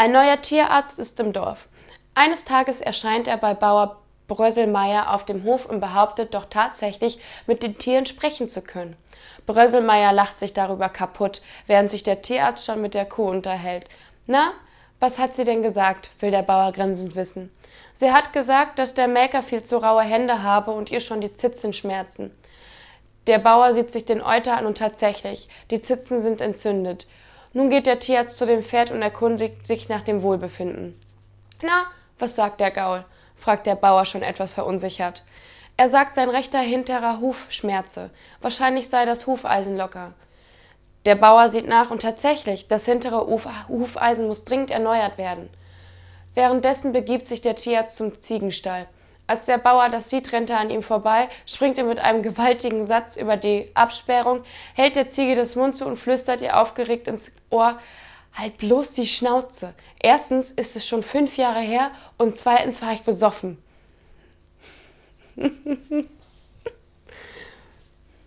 Ein neuer Tierarzt ist im Dorf. Eines Tages erscheint er bei Bauer Brösselmeier auf dem Hof und behauptet doch tatsächlich, mit den Tieren sprechen zu können. Brösselmeier lacht sich darüber kaputt, während sich der Tierarzt schon mit der Kuh unterhält. Na, was hat sie denn gesagt? will der Bauer grinsend wissen. Sie hat gesagt, dass der Melker viel zu raue Hände habe und ihr schon die Zitzen schmerzen. Der Bauer sieht sich den Euter an und tatsächlich, die Zitzen sind entzündet. Nun geht der Tierarzt zu dem Pferd und erkundigt sich nach dem Wohlbefinden. Na, was sagt der Gaul? fragt der Bauer schon etwas verunsichert. Er sagt, sein rechter hinterer Huf schmerze. Wahrscheinlich sei das Hufeisen locker. Der Bauer sieht nach und tatsächlich, das hintere Hufeisen muss dringend erneuert werden. Währenddessen begibt sich der Tierarzt zum Ziegenstall. Als der Bauer das sieht, rennt er an ihm vorbei, springt er mit einem gewaltigen Satz über die Absperrung, hält der Ziege das Mund zu und flüstert ihr aufgeregt ins Ohr, halt bloß die Schnauze. Erstens ist es schon fünf Jahre her und zweitens war ich besoffen.